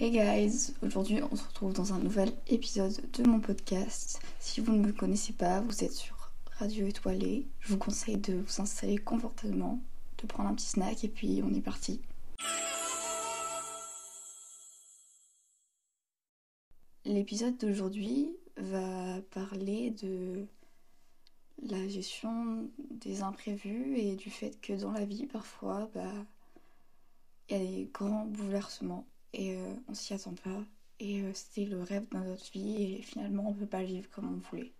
Hey guys, aujourd'hui on se retrouve dans un nouvel épisode de mon podcast. Si vous ne me connaissez pas, vous êtes sur Radio Étoilée. Je vous conseille de vous installer confortablement, de prendre un petit snack et puis on est parti. L'épisode d'aujourd'hui va parler de la gestion des imprévus et du fait que dans la vie parfois bah il y a des grands bouleversements et euh, on s'y attend pas. Et euh, c'était le rêve de notre vie et finalement on peut pas vivre comme on voulait.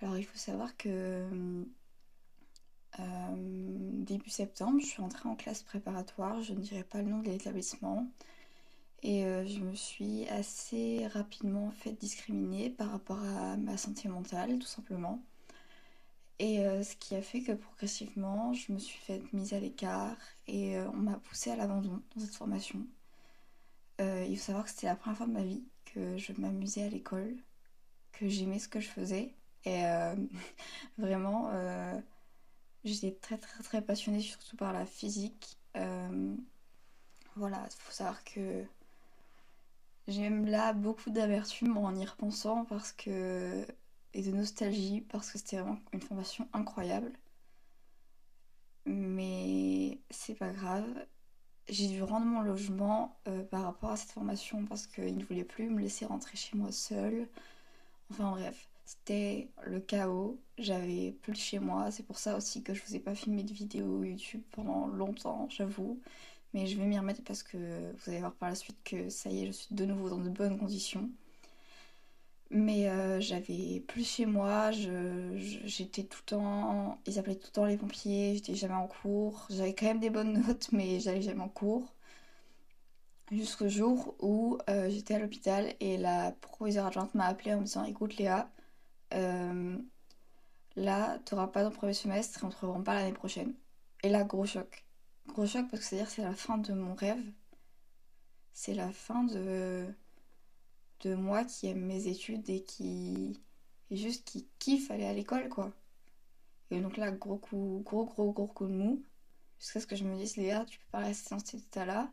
Alors il faut savoir que euh, début septembre, je suis entrée en classe préparatoire, je ne dirais pas le nom de l'établissement. Et je me suis assez rapidement fait discriminer par rapport à ma santé mentale, tout simplement. Et ce qui a fait que progressivement, je me suis fait mise à l'écart et on m'a poussée à l'abandon dans cette formation. il faut savoir que c'était la première fois de ma vie que je m'amusais à l'école, que j'aimais ce que je faisais. Et vraiment, j'étais très très très passionnée surtout par la physique. voilà, il faut savoir que j'ai même là beaucoup d'amertume en y repensant parce que et de nostalgie parce que c'était vraiment une formation incroyable. Mais c'est pas grave. J'ai dû rendre mon logement euh, par rapport à cette formation parce qu'il ne voulait plus me laisser rentrer chez moi seule. Enfin bref, c'était le chaos. J'avais plus de chez moi. C'est pour ça aussi que je vous ai pas filmé de vidéo YouTube pendant longtemps, j'avoue. Mais je vais m'y remettre parce que vous allez voir par la suite que ça y est, je suis de nouveau dans de bonnes conditions. Mais euh, j'avais plus chez moi, j'étais tout le temps. Ils appelaient tout le temps les pompiers, j'étais jamais en cours. J'avais quand même des bonnes notes, mais j'allais jamais en cours. Jusqu'au jour où euh, j'étais à l'hôpital et la proviseure adjointe m'a appelé en me disant Écoute Léa, euh, là, t'auras pas ton premier semestre et on te revoit pas l'année prochaine. Et là, gros choc. Gros choc parce que c'est-à-dire c'est la fin de mon rêve. C'est la fin de de moi qui aime mes études et qui et juste qui kiffe aller à l'école quoi. Et donc là gros coup gros gros gros coup de mou. Jusqu'à ce que je me dise Léa tu peux pas rester dans cet état là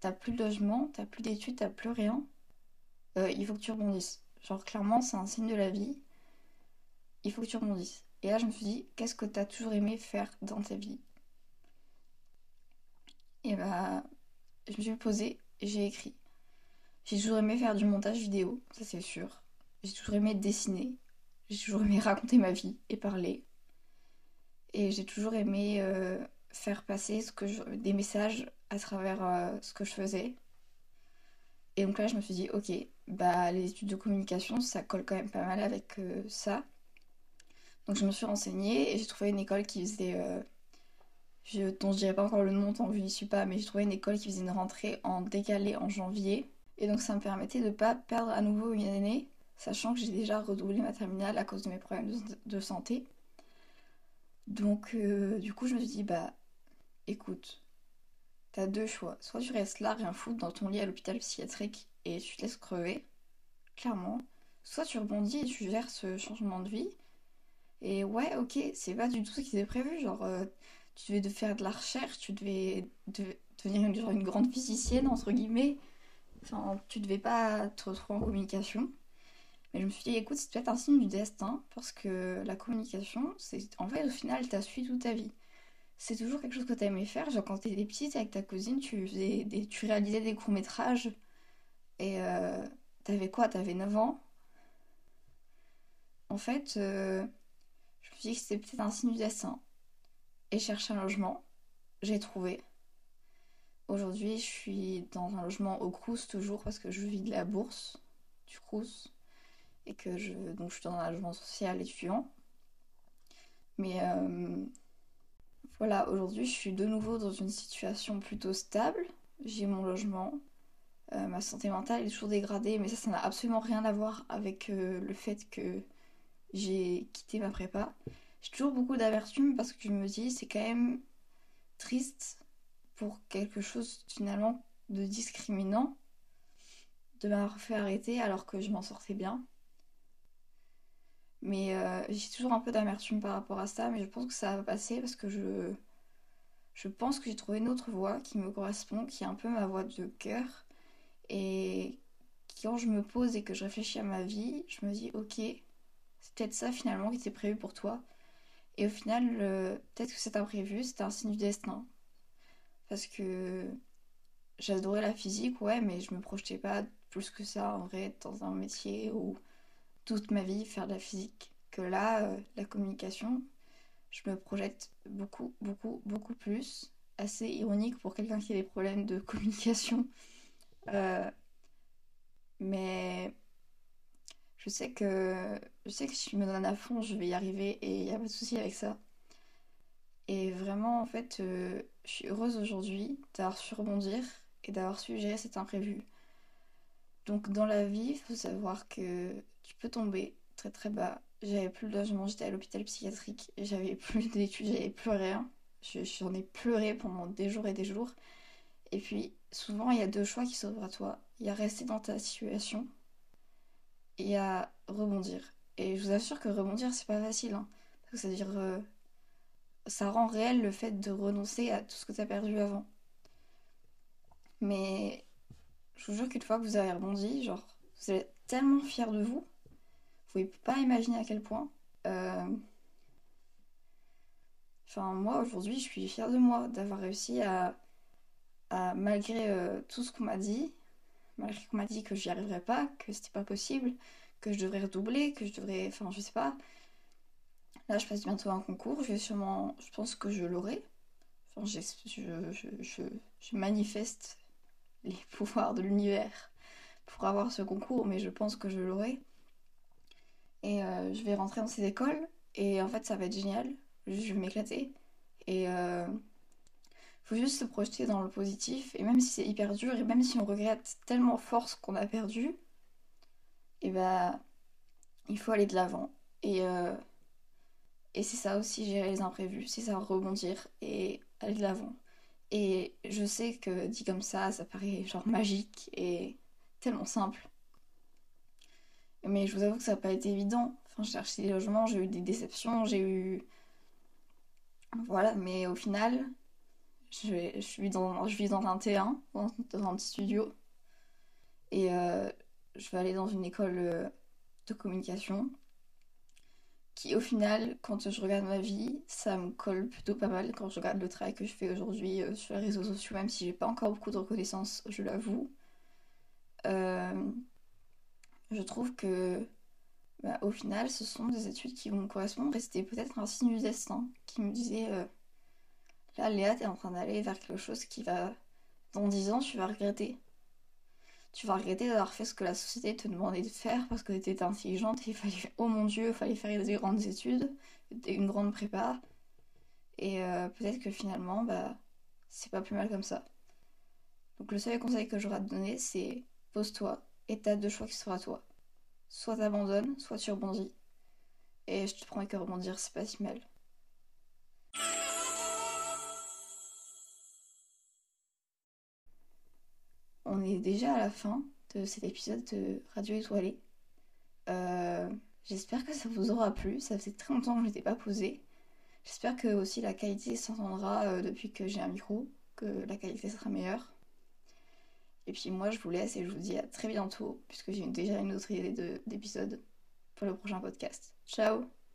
t'as plus de logement t'as plus d'études t'as plus rien. Euh, il faut que tu rebondisses. Genre clairement c'est un signe de la vie. Il faut que tu rebondisses. Et là je me suis dit qu'est-ce que t'as toujours aimé faire dans ta vie? Et bah je me suis posée j'ai écrit j'ai toujours aimé faire du montage vidéo, ça c'est sûr. J'ai toujours aimé dessiner. J'ai toujours aimé raconter ma vie et parler. Et j'ai toujours aimé euh, faire passer des messages à travers euh, ce que je faisais. Et donc là, je me suis dit, ok, bah les études de communication, ça colle quand même pas mal avec euh, ça. Donc je me suis renseignée et j'ai trouvé une école qui faisait, je, dont je dirais pas encore le nom tant que je n'y suis pas, mais j'ai trouvé une école qui faisait une rentrée en décalé en janvier. Et donc ça me permettait de ne pas perdre à nouveau une année, sachant que j'ai déjà redoublé ma terminale à cause de mes problèmes de, santé. Donc euh, du coup je me suis dit, bah écoute, t'as deux choix. Soit tu restes là, rien foutre, dans ton lit à l'hôpital psychiatrique et tu te laisses crever, clairement. Soit tu rebondis et tu gères ce changement de vie. Et ouais, ok, c'est pas du tout ce qui était prévu. Genre, euh, tu devais faire de la recherche, tu devais devenir une, une grande physicienne, entre guillemets. Enfin, tu devais pas te retrouver en communication. Mais je me suis dit, écoute, c'est peut-être un signe du destin, parce que la communication, c'est en fait, au final, t'as suivi toute ta vie. C'est toujours quelque chose que t'as aimé faire. Genre, quand t'étais petite avec ta cousine, tu, faisais tu réalisais des courts-métrages. Et euh, t'avais quoi? T'avais 9 ans. En fait, euh, je me suis dit que c'était peut-être un signe du destin. Et chercher un logement. J'ai trouvé. Aujourd'hui, je suis dans un logement au Crous toujours parce que je vis de la bourse du Crous et que je donc je suis dans un logement social étudiant. Mais euh, voilà, aujourd'hui, je suis de nouveau dans une situation plutôt stable. J'ai mon logement, euh, ma santé mentale est toujours dégradée, mais ça, ça n'a absolument rien à voir avec euh, le fait que j'ai quitté ma prépa. J'ai toujours beaucoup d'amertume parce que je me dis, c'est quand même triste pour quelque chose finalement de discriminant de m'avoir fait arrêter alors que je m'en sortais bien. Mais euh, j'ai toujours un peu d'amertume par rapport à ça, mais je pense que ça va passer parce que je, je pense que j'ai trouvé une autre voie qui me correspond, qui est un peu ma voie de cœur. Et quand je me pose et que je réfléchis à ma vie, je me dis, ok, c'est peut-être ça finalement qui était prévu pour toi. Et au final, peut-être que c'est imprévu, c'était un signe du destin. Parce que j'adorais la physique, ouais, mais je me projetais pas plus que ça en vrai dans un métier où toute ma vie faire de la physique. Que là, euh, la communication, je me projette beaucoup, beaucoup, beaucoup plus. Assez ironique pour quelqu'un qui a des problèmes de communication. Euh, mais je sais que je sais que si je me donne à fond, je vais y arriver et il n'y a pas de souci avec ça. Et vraiment, en fait, euh, je suis heureuse aujourd'hui d'avoir su rebondir et d'avoir su gérer cet imprévu. Donc dans la vie, il faut savoir que tu peux tomber très très bas. J'avais plus de logement, j'étais à l'hôpital psychiatrique, j'avais plus d'études, j'avais plus rien. J'en ai pleuré pendant des jours et des jours. Et puis souvent, il y a deux choix qui s'ouvrent à toi. Il y a rester dans ta situation et a rebondir. Et je vous assure que rebondir, c'est pas facile. Hein. que ça veut dire. Euh, ça rend réel le fait de renoncer à tout ce que tu perdu avant. Mais je vous jure qu'une fois que vous avez rebondi, genre, vous êtes tellement fier de vous, vous pouvez pas imaginer à quel point. Euh, enfin, moi aujourd'hui, je suis fière de moi d'avoir réussi à, malgré euh, tout ce qu'on m'a dit, malgré qu'on m'a dit que j'y arriverais pas, que c'était pas possible, que je devrais redoubler, que je devrais. Enfin, je sais pas. Là, je passe bientôt un concours, je vais sûrement. Je pense que je l'aurai. Enfin, je, je, manifeste les pouvoirs de l'univers pour avoir ce concours, mais je pense que je l'aurai. Et euh, je vais rentrer dans ces écoles, et en fait, ça va être génial. Je vais m'éclater. Et. Euh, faut juste se projeter dans le positif. Et même si c'est hyper dur, et même si on regrette tellement fort ce qu'on a perdu, et bah, il faut aller de l'avant. Et, euh, et c'est ça aussi, gérer les imprévus. C'est ça, rebondir et aller de l'avant. Et je sais que dit comme ça, ça paraît genre magique et tellement simple. Mais je vous avoue que ça n'a pas été évident. Enfin, j'ai cherché des logements, j'ai eu des déceptions, j'ai eu. Voilà, mais au final, je, vis, dans, je vis dans un T1, dans, un studio. Et euh, je vais aller dans une école euh, de communication qui au final, quand je regarde ma vie, ça me colle plutôt pas mal quand je regarde le travail que je fais aujourd'hui euh, sur les réseaux sociaux, même si j'ai pas encore beaucoup de reconnaissance, je l'avoue. je trouve que bah, au final, ce sont des études qui vont me correspondre et c'était peut-être un signe du destin qui me disait Là, Léa, t'es en train d'aller vers quelque chose qui va. Dans 10 ans, tu vas regretter. Tu vas regretter d'avoir fait ce que la société te demandait de faire parce que t'étais intelligente et il fallait. Oh mon dieu, il fallait faire des grandes études, une grande prépa. Et euh, peut-être que finalement, bah, c'est pas plus mal comme ça. Donc le seul conseil que j'aurai à te donner, c'est pose-toi et t'as deux choix qui seront à toi. Soit t'abandonnes, soit tu rebondis. Et je te promets que rebondir, c'est pas si mal. Est déjà à la fin de cet épisode de Radio Étoilée. Euh, j'espère que ça vous aura plu. Ça faisait très longtemps que je n'étais pas posée. J'espère que aussi la qualité s'entendra euh, depuis que j'ai un micro, que la qualité sera meilleure. Et puis moi je vous laisse et je vous dis à très bientôt puisque j'ai déjà une autre idée d'épisode pour le prochain podcast. Ciao